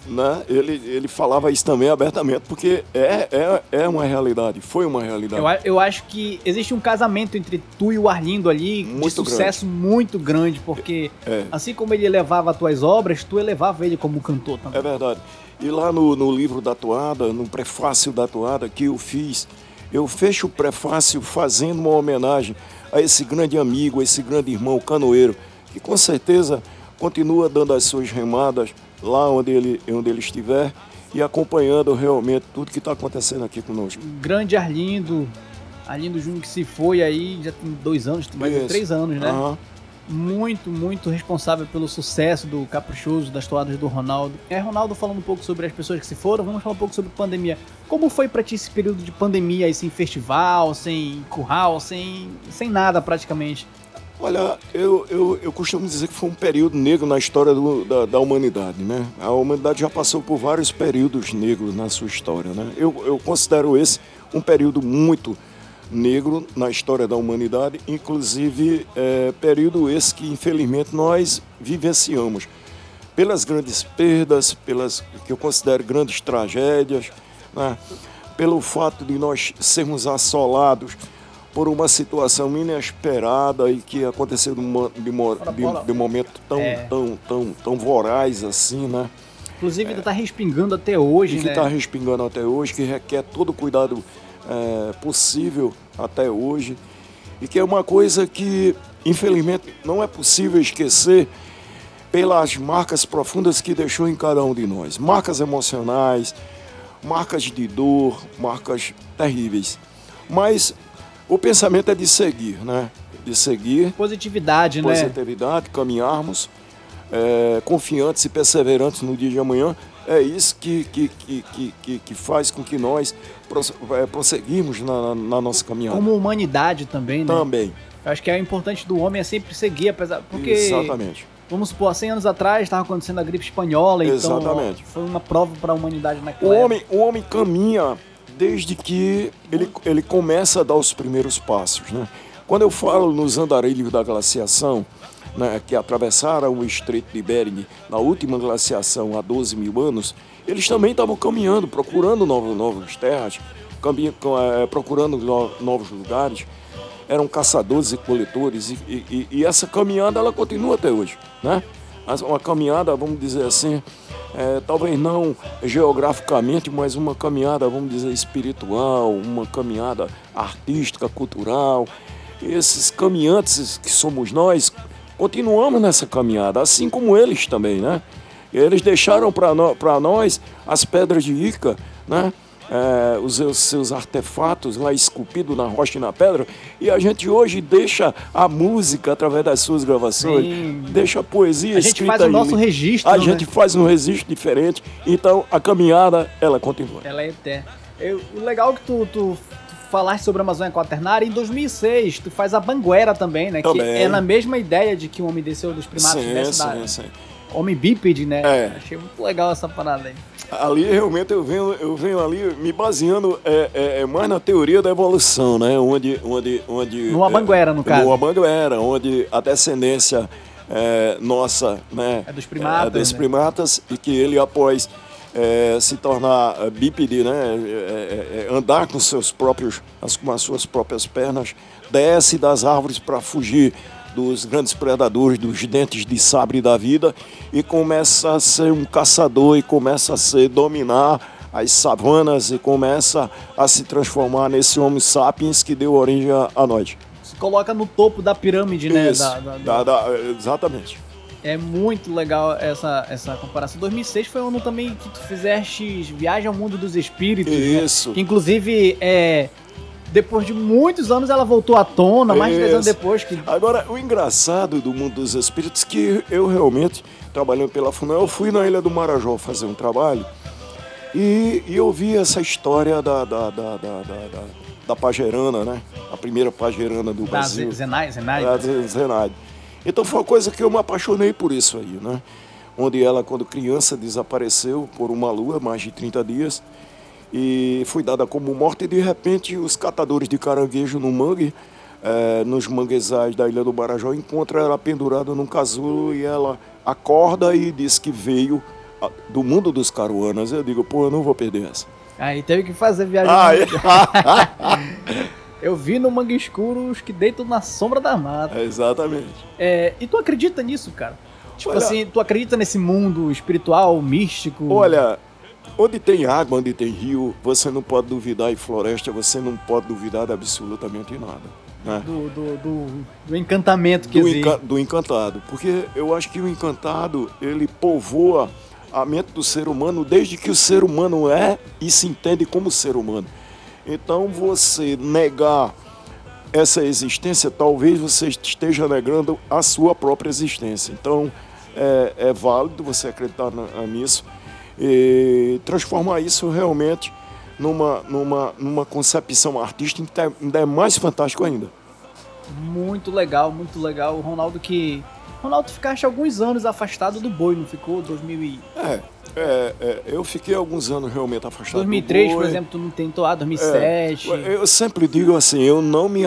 Né? Ele, ele falava isso também abertamente, porque é, é, é uma realidade, foi uma realidade. Eu, eu acho que existe um casamento entre tu e o Arlindo ali muito de sucesso grande. muito grande, porque é. assim como ele elevava as tuas obras, tu elevava ele como cantor também. É verdade. E lá no, no livro da toada, no prefácio da toada que eu fiz, eu fecho o prefácio fazendo uma homenagem a esse grande amigo, a esse grande irmão canoeiro, que com certeza continua dando as suas remadas lá onde ele, onde ele estiver e acompanhando realmente tudo que está acontecendo aqui conosco. Grande Arlindo, Arlindo Júnior que se foi aí já tem dois anos, mais de três anos, né? Uhum. Muito, muito responsável pelo sucesso do Caprichoso, das toadas do Ronaldo. É, Ronaldo falando um pouco sobre as pessoas que se foram, vamos falar um pouco sobre pandemia. Como foi para ti esse período de pandemia aí, sem festival, sem curral, sem, sem nada praticamente? Olha, eu, eu, eu costumo dizer que foi um período negro na história do, da, da, humanidade, né? A humanidade já passou por vários períodos negros na sua história, né? Eu, eu considero esse um período muito negro na história da humanidade, inclusive é, período esse que infelizmente nós vivenciamos pelas grandes perdas, pelas que eu considero grandes tragédias, né? pelo fato de nós sermos assolados por uma situação inesperada e que aconteceu de, uma, de, de, de momento tão, é. tão, tão, tão voraz assim, né? Inclusive ainda está respingando até hoje, e que está né? respingando até hoje, que requer todo o cuidado é, possível até hoje. E que é uma coisa que, infelizmente, não é possível esquecer pelas marcas profundas que deixou em cada um de nós. Marcas emocionais, marcas de dor, marcas terríveis. Mas o pensamento é de seguir, né? De seguir. Positividade, positividade né? Positividade, caminharmos é, confiantes e perseverantes no dia de amanhã. É isso que, que, que, que, que faz com que nós é, prosseguimos na, na, nossa caminhada. Como humanidade também, né? Também. Eu acho que é importante do homem é sempre seguir, apesar. Porque, Exatamente. Vamos supor, há 100 anos atrás estava acontecendo a gripe espanhola, Exatamente. então foi uma prova para a humanidade naquela o homem, O homem caminha desde que ele, ele começa a dar os primeiros passos. Né? Quando eu falo nos andarilhos da glaciação, né, que atravessaram o Estreito de Bering na última glaciação há 12 mil anos, eles também estavam caminhando, procurando novas, novas terras, caminho, é, procurando novos lugares. Eram caçadores e coletores e, e, e, essa caminhada ela continua até hoje, né? Uma caminhada, vamos dizer assim, é, talvez não geograficamente, mas uma caminhada, vamos dizer, espiritual, uma caminhada artística, cultural. Esses caminhantes que somos nós, continuamos nessa caminhada, assim como eles também, né? Eles deixaram para no, nós as pedras de Ica, né? É, os seus, seus, artefatos lá esculpidos na rocha e na pedra, e a gente hoje deixa a música através das suas gravações, Sim. deixa a poesia a gente faz o nosso registro. A né? gente faz um registro diferente, então a caminhada ela continua. Ela é eterna. Eu, o legal é que tu, tu falaste sobre a Amazônia Quaternária, em 2006 tu faz a Banguera também, né? Também. Que é na mesma ideia de que o homem desceu dos primatas sim, dessa sim, sim. Homem bípede, né? É. Achei muito legal essa parada aí. Ali realmente eu venho, eu venho ali me baseando é, é, é mais na teoria da evolução, né? Onde, onde, onde no Abanguera, no caso. No Abanguera, onde a descendência é, nossa, né? É dos primatas. É dos né? primatas e que ele após é, se tornar é, bípede, né? É, é, é, andar com seus próprios, as, com as suas próprias pernas, desce das árvores para fugir dos grandes predadores, dos dentes de sabre da vida e começa a ser um caçador e começa a ser dominar as savanas e começa a se transformar nesse Homo sapiens que deu origem a, a nós. Se coloca no topo da pirâmide, né? Isso, da, da, da... Da, exatamente. É muito legal essa, essa comparação. 2006 foi um ano também que tu fizeste Viagem ao Mundo dos Espíritos. Né? Isso. Né? Que, inclusive, é, depois de muitos anos ela voltou à tona, mais de 10 anos depois. Que... Agora, o engraçado do Mundo dos Espíritos é que eu realmente, trabalhando pela FUNAL, eu fui na Ilha do Marajó fazer um trabalho e, e eu vi essa história da, da, da, da, da, da pagerana, né? A primeira pagerana do da Brasil. Zenaide. Zenaide. Da. Então foi uma coisa que eu me apaixonei por isso aí, né? Onde ela, quando criança, desapareceu por uma lua, mais de 30 dias, e foi dada como morta, e de repente os catadores de caranguejo no mangue, é, nos manguezais da Ilha do Marajó, encontram ela pendurada num casulo e ela acorda e diz que veio do mundo dos caruanas. Eu digo, pô, eu não vou perder essa. Aí teve que fazer viagem. Ah, Eu vi no Mangue Escuro os que deitam na sombra da mata. É, exatamente. É, e tu acredita nisso, cara? Tipo olha, assim, tu acredita nesse mundo espiritual, místico? Olha, onde tem água, onde tem rio, você não pode duvidar, e floresta, você não pode duvidar de absolutamente nada. Né? Do, do, do, do, encantamento que do existe. Enca, do encantado. Porque eu acho que o encantado, ele povoa a mente do ser humano desde que o ser humano é e se entende como ser humano. Então você negar essa existência, talvez você esteja negando a sua própria existência. Então é, é válido você acreditar nisso e transformar isso realmente numa, numa, numa concepção artística ainda é mais fantástico ainda. Muito legal, muito legal. O Ronaldo que. Ronaldo ficaste alguns anos afastado do boi, não ficou? 2000 e... É, é, é, eu fiquei alguns anos realmente afastado 2003, por exemplo, tu não tentou, ah, 2007... É, eu sempre digo assim, eu não me,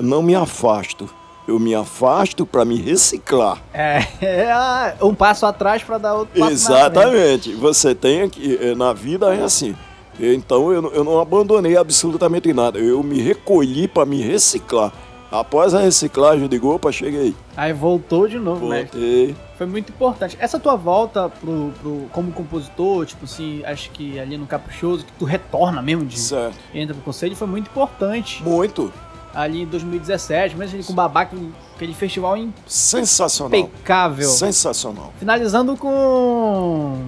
não me afasto, eu me afasto para me reciclar. É, é, um passo atrás para dar outro passo Exatamente. Você tem que, eh, na vida é assim, Então eu, eu não abandonei absolutamente nada. Eu me recolhi para me reciclar. Após a reciclagem, eu digo, opa, cheguei. Aí voltou de novo, né? Voltei. Né? Foi muito importante. Essa tua volta pro, pro, como compositor, tipo assim, acho que ali no Caprichoso, que tu retorna mesmo de certo. entra pro conselho, foi muito importante. Muito. Ali em 2017, mesmo ali com o Babaca, aquele festival sensacional. Impecável. Sensacional. Finalizando com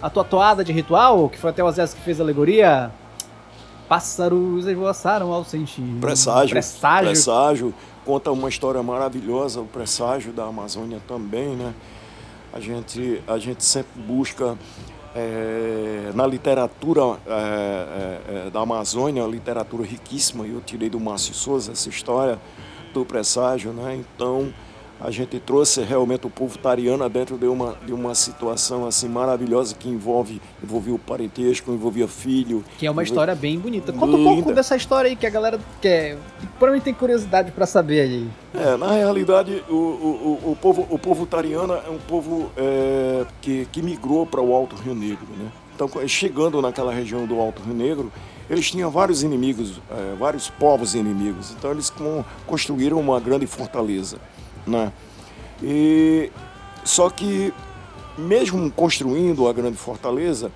a tua toada de ritual, que foi até o Azés que fez a alegoria. Pássaros esvoaçaram ao sentir. Presságio. Presságio. Presságio. Conta uma história maravilhosa, o presságio da Amazônia também, né? A gente, a gente sempre busca é, na literatura é, é, é da Amazônia, literatura riquíssima, eu tirei do Márcio Souza essa história do presságio, né? Então, a gente trouxe realmente o povo tariana dentro de uma, de uma situação assim maravilhosa que envolve envolvia o parentesco, envolvia filho. Que é uma história bem bonita. Conta um pouco dessa história aí que a galera quer. Provavelmente tem curiosidade para saber aí. É, na realidade, o, o, o, povo, o povo tariana é um povo é, que, que migrou para o Alto Rio Negro. Né? Então, chegando naquela região do Alto Rio Negro, eles tinham vários inimigos, é, vários povos inimigos. Então, eles construíram uma grande fortaleza. Né? E, só que, mesmo construindo a grande fortaleza,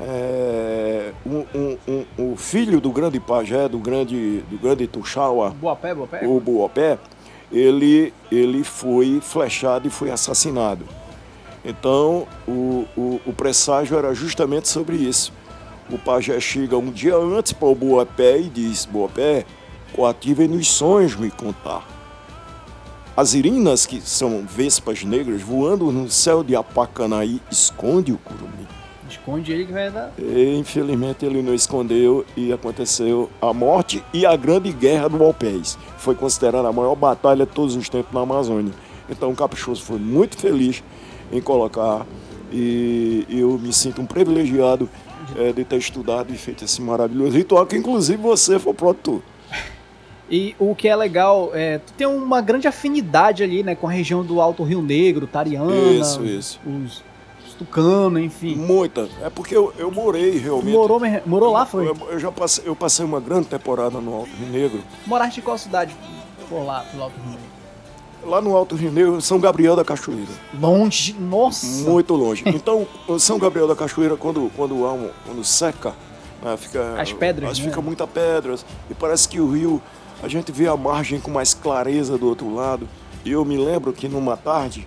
é, um, um, um, o filho do grande pajé, do grande, do grande Tuxaua, Boapé, Boapé. o Boapé, ele, ele foi flechado e foi assassinado. Então, o, o, o presságio era justamente sobre isso. O pajé chega um dia antes para o Boapé e diz: Boapé, coativem nos sonhos me contar. As irinas, que são vespas negras, voando no céu de Apacanaí, esconde o curumim. Esconde ele que vai dar. E, infelizmente ele não escondeu e aconteceu a morte e a grande guerra do Alpés. Foi considerada a maior batalha de todos os tempos na Amazônia. Então o Caprichoso foi muito feliz em colocar e eu me sinto um privilegiado é, de ter estudado e feito esse maravilhoso ritual que inclusive você foi produtor. E o que é legal, é, tu tem uma grande afinidade ali, né, com a região do Alto Rio Negro, Tariana, isso, isso. Os, os Tucano, enfim. Muita. É porque eu, eu morei realmente. morou, morou lá, foi? Eu, eu, já passei, eu passei uma grande temporada no Alto Rio Negro. Moraste em qual cidade por lá, pelo Alto Rio Negro? Lá no Alto Rio Negro, São Gabriel da Cachoeira. Longe, nossa! Muito longe. Então, São Gabriel da Cachoeira, quando, quando, há um, quando seca, né, fica, as pedras, né? fica muita pedras e parece que o rio a gente vê a margem com mais clareza do outro lado. E eu me lembro que numa tarde,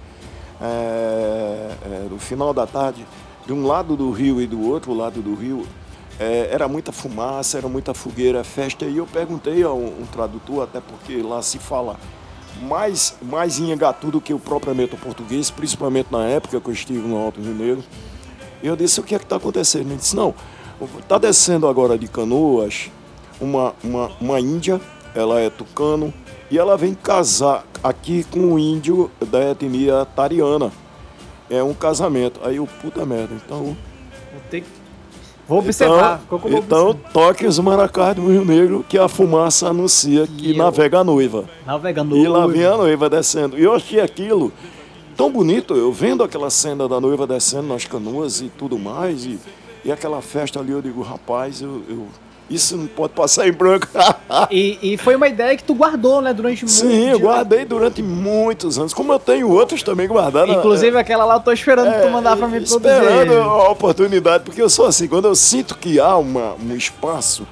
é, é, no final da tarde, de um lado do rio e do outro lado do rio, é, era muita fumaça, era muita fogueira, festa. E eu perguntei a um, um tradutor, até porque lá se fala mais, mais em Engatu do que o propriamente português, principalmente na época que eu estive no Alto Rio Negro. E eu disse, o que é que está acontecendo? Ele disse, não, está descendo agora de canoas uma, uma, uma índia ela é tucano e ela vem casar aqui com um índio da etnia tariana. É um casamento. Aí o puta merda, então. Vou ter que. Vou observar. Então, então observar. toque os maracás do Rio Negro que a fumaça anuncia que, que navega a noiva. Navega a noiva. E lá vem a noiva descendo. E eu achei aquilo tão bonito, eu vendo aquela cena da noiva descendo nas canoas e tudo mais, e, e aquela festa ali, eu digo, rapaz, eu, eu isso não pode passar em branco. e, e, foi uma ideia que tu guardou, né, durante muito Sim, eu guardei durante muitos anos, como eu tenho outros também guardados. Inclusive aquela lá eu tô esperando é, tu mandar pra mim produzir. Esperando a oportunidade, porque eu sou assim, quando eu sinto que há uma, um espaço,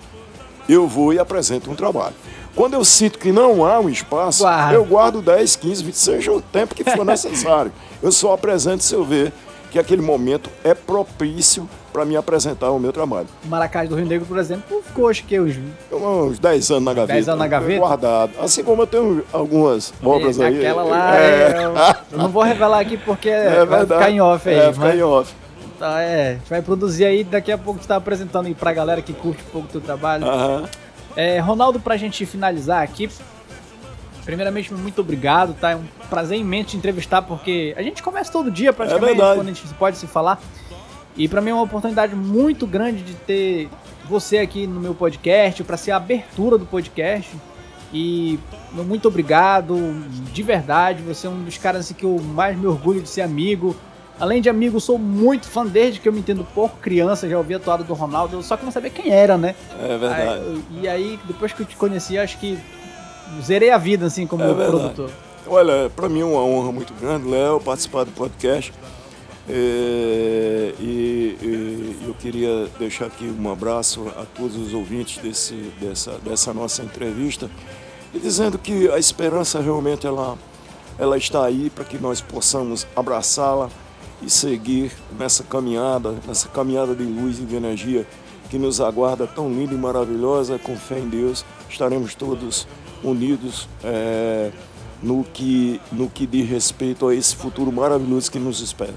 eu vou e apresento um trabalho. Quando eu sinto que não há um espaço, Guarda. eu guardo 10, 15, 20, seja o tempo que for necessário. eu só apresento se eu ver que aquele momento é propício para me apresentar o meu trabalho. Maracás do Rio Negro, por exemplo, ficou acho que uns... uns 10 anos na gaveta. 10 anos na gaveta? Guardado. Assim como eu tenho algumas obras aí. Aquela lá, é... eu não vou revelar aqui porque é vai ficar em off aí. É, ficar em off. Tá, é, a gente vai produzir aí, daqui a pouco tu tá apresentando aí pra galera que curte um pouco do teu trabalho. Aham. É, Ronaldo, pra gente finalizar aqui, primeiramente, muito obrigado, tá? É um prazer imenso te entrevistar, porque a gente começa todo dia praticamente, é quando a gente pode se falar. E para mim é uma oportunidade muito grande de ter você aqui no meu podcast, para ser a abertura do podcast. E muito obrigado, de verdade. Você é um dos caras assim, que eu mais me orgulho de ser amigo. Além de amigo, sou muito fã desde que eu me entendo pouco criança, já ouvi a toada do Ronaldo, só que não sabia quem era, né? É verdade. Aí, e aí, depois que eu te conheci, acho que zerei a vida, assim, como é produtor. Olha, para mim é uma honra muito grande, Léo, participar do podcast. É, e, e, eu queria deixar aqui um abraço a todos os ouvintes desse, dessa, dessa nossa entrevista e dizendo que a esperança realmente ela, ela está aí para que nós possamos abraçá-la e seguir nessa caminhada, nessa caminhada de luz e de energia que nos aguarda tão linda e maravilhosa. Com fé em Deus, estaremos todos unidos. É, no que, no que diz respeito a esse futuro maravilhoso que nos espera.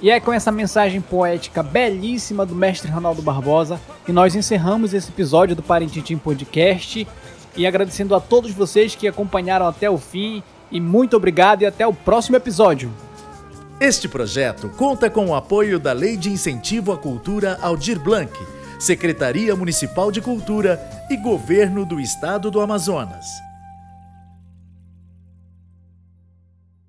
E é com essa mensagem poética belíssima do mestre Ronaldo Barbosa que nós encerramos esse episódio do Parentintim Podcast. E agradecendo a todos vocês que acompanharam até o fim. E muito obrigado e até o próximo episódio. Este projeto conta com o apoio da Lei de Incentivo à Cultura Aldir Blanc, Secretaria Municipal de Cultura e Governo do Estado do Amazonas.